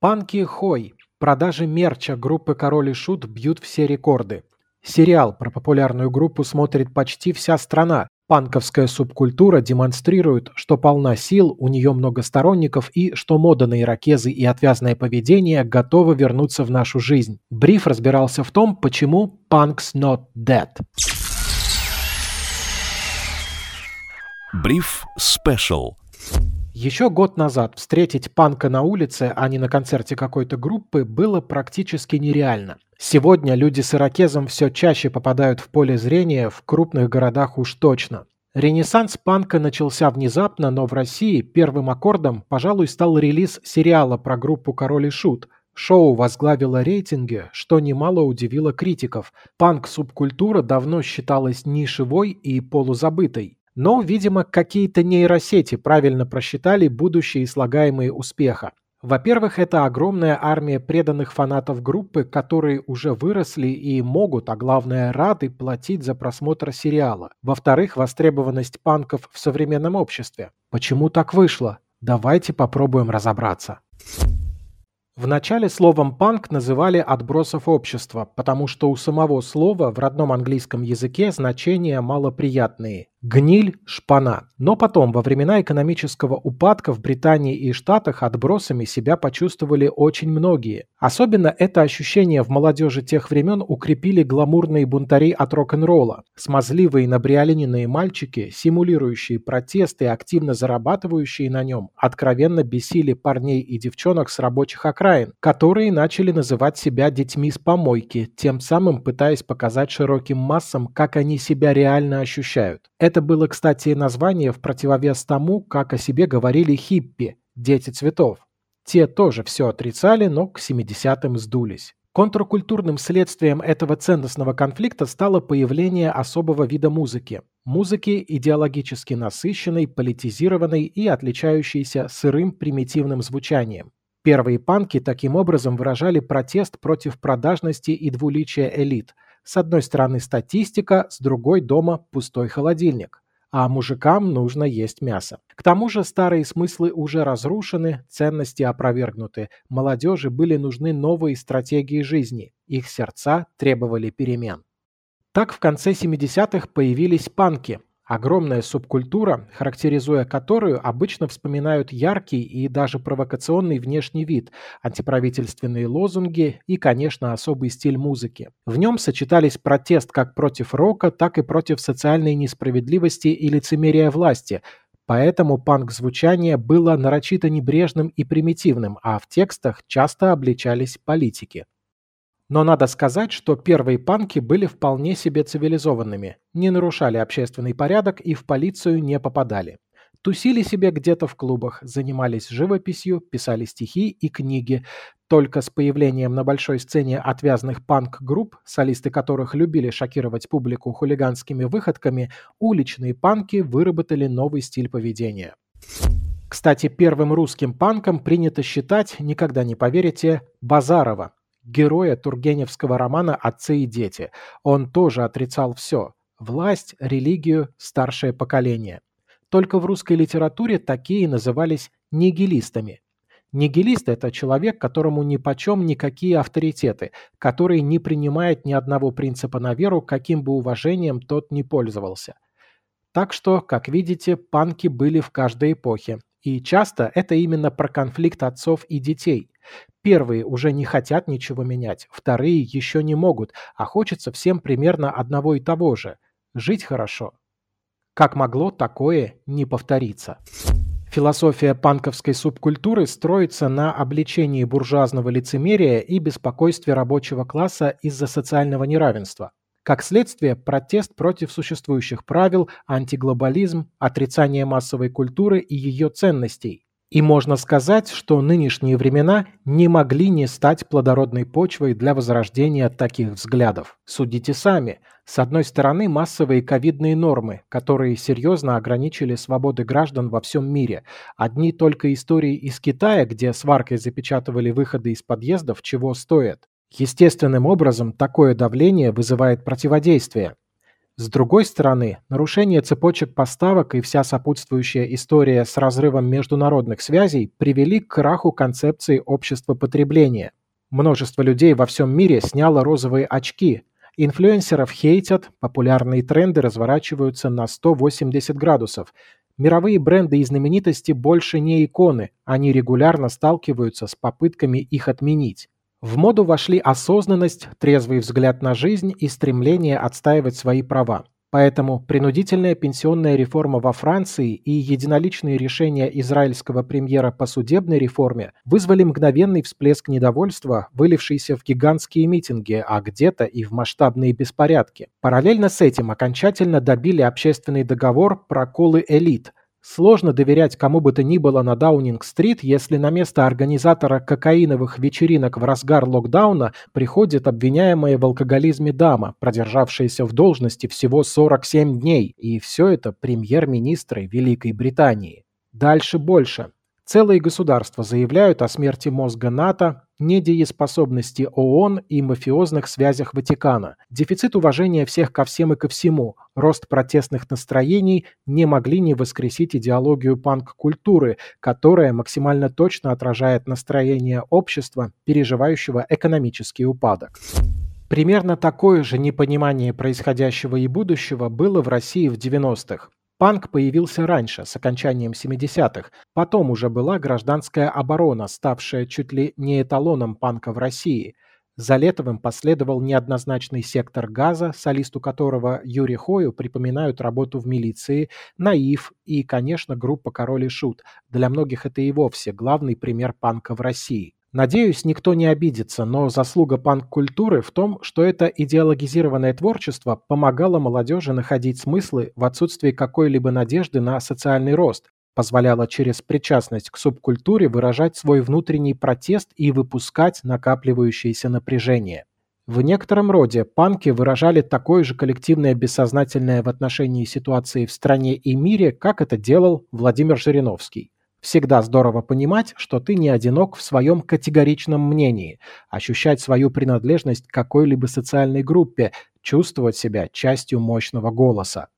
Панки Хой. Продажи мерча группы Король и Шут бьют все рекорды. Сериал про популярную группу смотрит почти вся страна. Панковская субкультура демонстрирует, что полна сил, у нее много сторонников и что мода на ирокезы и отвязное поведение готовы вернуться в нашу жизнь. Бриф разбирался в том, почему «Punk's not dead». Бриф Special. Еще год назад встретить панка на улице, а не на концерте какой-то группы, было практически нереально. Сегодня люди с ирокезом все чаще попадают в поле зрения, в крупных городах уж точно. Ренессанс панка начался внезапно, но в России первым аккордом, пожалуй, стал релиз сериала про группу «Король и Шут». Шоу возглавило рейтинги, что немало удивило критиков. Панк-субкультура давно считалась нишевой и полузабытой. Но, видимо, какие-то нейросети правильно просчитали будущие слагаемые успеха. Во-первых, это огромная армия преданных фанатов группы, которые уже выросли и могут, а главное рады, платить за просмотр сериала. Во-вторых, востребованность панков в современном обществе. Почему так вышло? Давайте попробуем разобраться. Вначале словом «панк» называли отбросов общества, потому что у самого слова в родном английском языке значения малоприятные Гниль, шпана. Но потом, во времена экономического упадка в Британии и Штатах отбросами себя почувствовали очень многие. Особенно это ощущение в молодежи тех времен укрепили гламурные бунтари от рок-н-ролла. Смазливые набриолиненные мальчики, симулирующие протесты и активно зарабатывающие на нем, откровенно бесили парней и девчонок с рабочих окраин, которые начали называть себя детьми с помойки, тем самым пытаясь показать широким массам, как они себя реально ощущают. Это было, кстати, название в противовес тому, как о себе говорили хиппи, дети цветов. Те тоже все отрицали, но к 70-м сдулись. Контркультурным следствием этого ценностного конфликта стало появление особого вида музыки. Музыки идеологически насыщенной, политизированной и отличающейся сырым примитивным звучанием. Первые панки таким образом выражали протест против продажности и двуличия элит – с одной стороны статистика, с другой дома пустой холодильник. А мужикам нужно есть мясо. К тому же старые смыслы уже разрушены, ценности опровергнуты. Молодежи были нужны новые стратегии жизни. Их сердца требовали перемен. Так в конце 70-х появились панки – Огромная субкультура, характеризуя которую обычно вспоминают яркий и даже провокационный внешний вид, антиправительственные лозунги и, конечно, особый стиль музыки. В нем сочетались протест как против рока, так и против социальной несправедливости и лицемерия власти, Поэтому панк-звучание было нарочито небрежным и примитивным, а в текстах часто обличались политики. Но надо сказать, что первые панки были вполне себе цивилизованными, не нарушали общественный порядок и в полицию не попадали. Тусили себе где-то в клубах, занимались живописью, писали стихи и книги. Только с появлением на большой сцене отвязных панк-групп, солисты которых любили шокировать публику хулиганскими выходками, уличные панки выработали новый стиль поведения. Кстати, первым русским панком принято считать, никогда не поверите, Базарова, героя тургеневского романа «Отцы и дети». Он тоже отрицал все – власть, религию, старшее поколение. Только в русской литературе такие назывались нигилистами. Нигилист – это человек, которому нипочем никакие авторитеты, который не принимает ни одного принципа на веру, каким бы уважением тот ни пользовался. Так что, как видите, панки были в каждой эпохе. И часто это именно про конфликт отцов и детей. Первые уже не хотят ничего менять, вторые еще не могут, а хочется всем примерно одного и того же – жить хорошо. Как могло такое не повториться? Философия панковской субкультуры строится на обличении буржуазного лицемерия и беспокойстве рабочего класса из-за социального неравенства. Как следствие, протест против существующих правил, антиглобализм, отрицание массовой культуры и ее ценностей – и можно сказать, что нынешние времена не могли не стать плодородной почвой для возрождения таких взглядов. Судите сами. С одной стороны, массовые ковидные нормы, которые серьезно ограничили свободы граждан во всем мире. Одни только истории из Китая, где сваркой запечатывали выходы из подъездов, чего стоят. Естественным образом такое давление вызывает противодействие. С другой стороны, нарушение цепочек поставок и вся сопутствующая история с разрывом международных связей привели к краху концепции общества потребления. Множество людей во всем мире сняло розовые очки. Инфлюенсеров хейтят, популярные тренды разворачиваются на 180 градусов. Мировые бренды и знаменитости больше не иконы, они регулярно сталкиваются с попытками их отменить. В моду вошли осознанность, трезвый взгляд на жизнь и стремление отстаивать свои права. Поэтому принудительная пенсионная реформа во Франции и единоличные решения израильского премьера по судебной реформе вызвали мгновенный всплеск недовольства, вылившийся в гигантские митинги, а где-то и в масштабные беспорядки. Параллельно с этим окончательно добили общественный договор про колы элит – Сложно доверять кому бы то ни было на Даунинг-стрит, если на место организатора кокаиновых вечеринок в разгар локдауна приходит обвиняемая в алкоголизме дама, продержавшаяся в должности всего 47 дней, и все это премьер-министры Великой Британии. Дальше больше. Целые государства заявляют о смерти мозга НАТО, недееспособности ООН и мафиозных связях Ватикана, дефицит уважения всех ко всем и ко всему, рост протестных настроений не могли не воскресить идеологию панк-культуры, которая максимально точно отражает настроение общества, переживающего экономический упадок. Примерно такое же непонимание происходящего и будущего было в России в 90-х. Панк появился раньше, с окончанием 70-х. Потом уже была гражданская оборона, ставшая чуть ли не эталоном панка в России. За Летовым последовал неоднозначный сектор газа, солисту которого Юрий Хою припоминают работу в милиции, Наив и, конечно, группа Король и Шут. Для многих это и вовсе главный пример панка в России. Надеюсь, никто не обидится, но заслуга панк-культуры в том, что это идеологизированное творчество помогало молодежи находить смыслы в отсутствии какой-либо надежды на социальный рост, позволяло через причастность к субкультуре выражать свой внутренний протест и выпускать накапливающееся напряжение. В некотором роде панки выражали такое же коллективное бессознательное в отношении ситуации в стране и мире, как это делал Владимир Жириновский. Всегда здорово понимать, что ты не одинок в своем категоричном мнении, ощущать свою принадлежность к какой-либо социальной группе, чувствовать себя частью мощного голоса.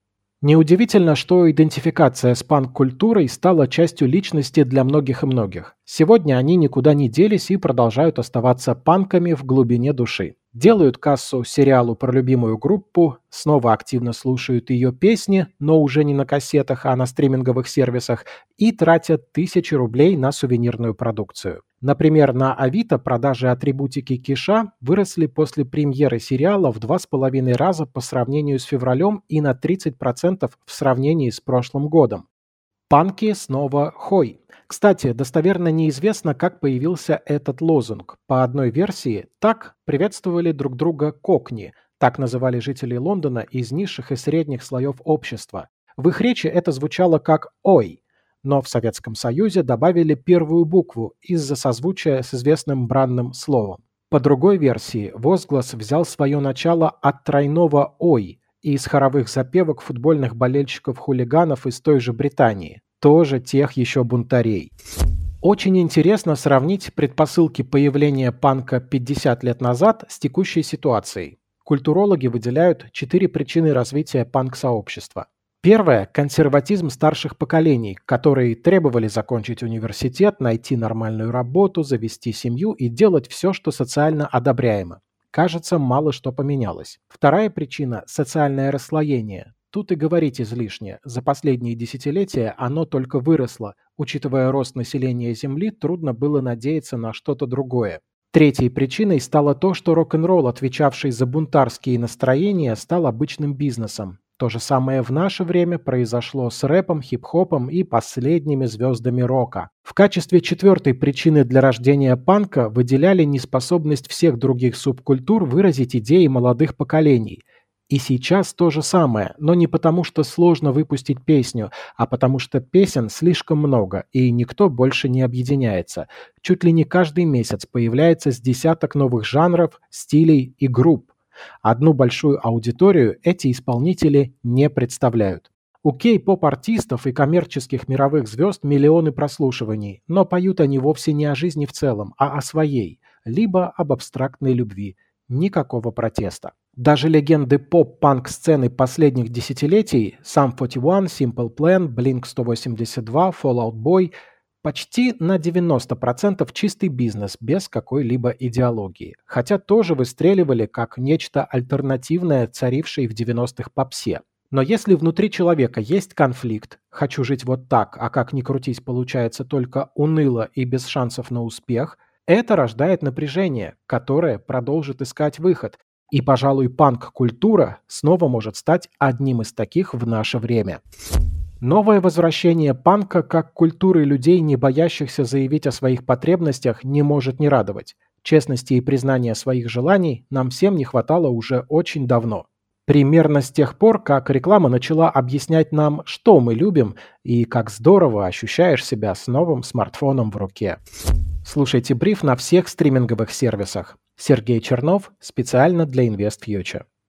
Неудивительно, что идентификация с панк-культурой стала частью личности для многих и многих. Сегодня они никуда не делись и продолжают оставаться панками в глубине души. Делают кассу сериалу про любимую группу, снова активно слушают ее песни, но уже не на кассетах, а на стриминговых сервисах, и тратят тысячи рублей на сувенирную продукцию. Например, на Авито продажи атрибутики Киша выросли после премьеры сериала в два с половиной раза по сравнению с февралем и на 30% в сравнении с прошлым годом. Панки снова хой. Кстати, достоверно неизвестно, как появился этот лозунг. По одной версии, так приветствовали друг друга кокни, так называли жители Лондона из низших и средних слоев общества. В их речи это звучало как «ой», но в Советском Союзе добавили первую букву из-за созвучия с известным бранным словом. По другой версии, возглас взял свое начало от тройного «ой» и из хоровых запевок футбольных болельщиков-хулиганов из той же Британии тоже тех еще бунтарей. Очень интересно сравнить предпосылки появления панка 50 лет назад с текущей ситуацией. Культурологи выделяют четыре причины развития панк-сообщества. Первое – консерватизм старших поколений, которые требовали закончить университет, найти нормальную работу, завести семью и делать все, что социально одобряемо. Кажется, мало что поменялось. Вторая причина – социальное расслоение. Тут и говорить излишне. За последние десятилетия оно только выросло. Учитывая рост населения Земли, трудно было надеяться на что-то другое. Третьей причиной стало то, что рок-н-ролл, отвечавший за бунтарские настроения, стал обычным бизнесом. То же самое в наше время произошло с рэпом, хип-хопом и последними звездами рока. В качестве четвертой причины для рождения панка выделяли неспособность всех других субкультур выразить идеи молодых поколений – и сейчас то же самое, но не потому, что сложно выпустить песню, а потому что песен слишком много, и никто больше не объединяется. Чуть ли не каждый месяц появляется с десяток новых жанров, стилей и групп. Одну большую аудиторию эти исполнители не представляют. У кей-поп-артистов и коммерческих мировых звезд миллионы прослушиваний, но поют они вовсе не о жизни в целом, а о своей, либо об абстрактной любви. Никакого протеста. Даже легенды поп-панк сцены последних десятилетий Sum 41, Simple Plan, Blink-182, Fall Out Boy почти на 90% чистый бизнес без какой-либо идеологии, хотя тоже выстреливали как нечто альтернативное царившей в 90-х попсе. Но если внутри человека есть конфликт, хочу жить вот так, а как ни крутись получается только уныло и без шансов на успех, это рождает напряжение, которое продолжит искать выход, и, пожалуй, панк-культура снова может стать одним из таких в наше время. Новое возвращение панка как культуры людей, не боящихся заявить о своих потребностях, не может не радовать. Честности и признания своих желаний нам всем не хватало уже очень давно. Примерно с тех пор, как реклама начала объяснять нам, что мы любим и как здорово ощущаешь себя с новым смартфоном в руке. Слушайте бриф на всех стриминговых сервисах. Сергей Чернов специально для InvestFuture.